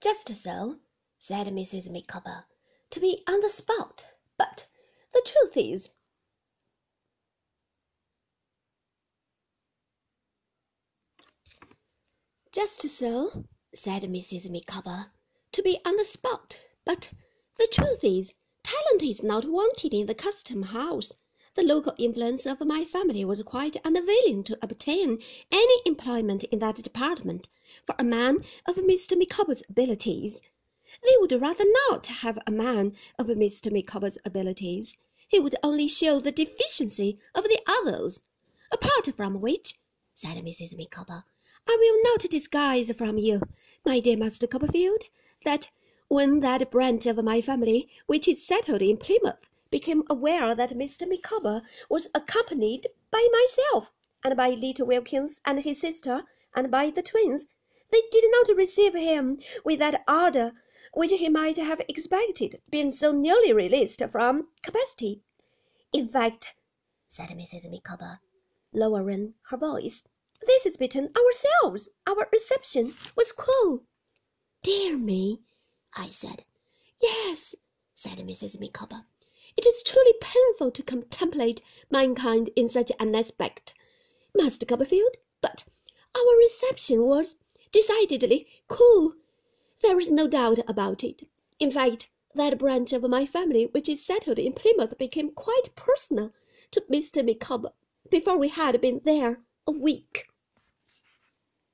Just so, said Mrs. Micawber, to be on the spot. But the truth is, Just so, said Mrs. Micawber, to be on the spot. But the truth is, talent is not wanted in the custom house. The local influence of my family was quite unwilling to obtain any employment in that department for a man of Mr. Micawber's abilities. They would rather not have a man of Mr. Micawber's abilities. He would only show the deficiency of the others. Apart from which, said Mrs. Micawber, I will not disguise from you, my dear Master Copperfield, that when that branch of my family which is settled in Plymouth became aware that Mr. Micawber was accompanied by myself, and by little Wilkins and his sister, and by the twins, they did not receive him with that ardour which he might have expected, being so newly released from capacity. In fact, said Mrs. Micawber, lowering her voice, this is between ourselves. Our reception was cool. Dear me, I said. Yes, said Mrs. Micawber. It is truly painful to contemplate mankind in such an aspect, Master Copperfield, but our reception was decidedly cool. There is no doubt about it. In fact, that branch of my family which is settled in Plymouth became quite personal to Mr. Micawber before we had been there a week.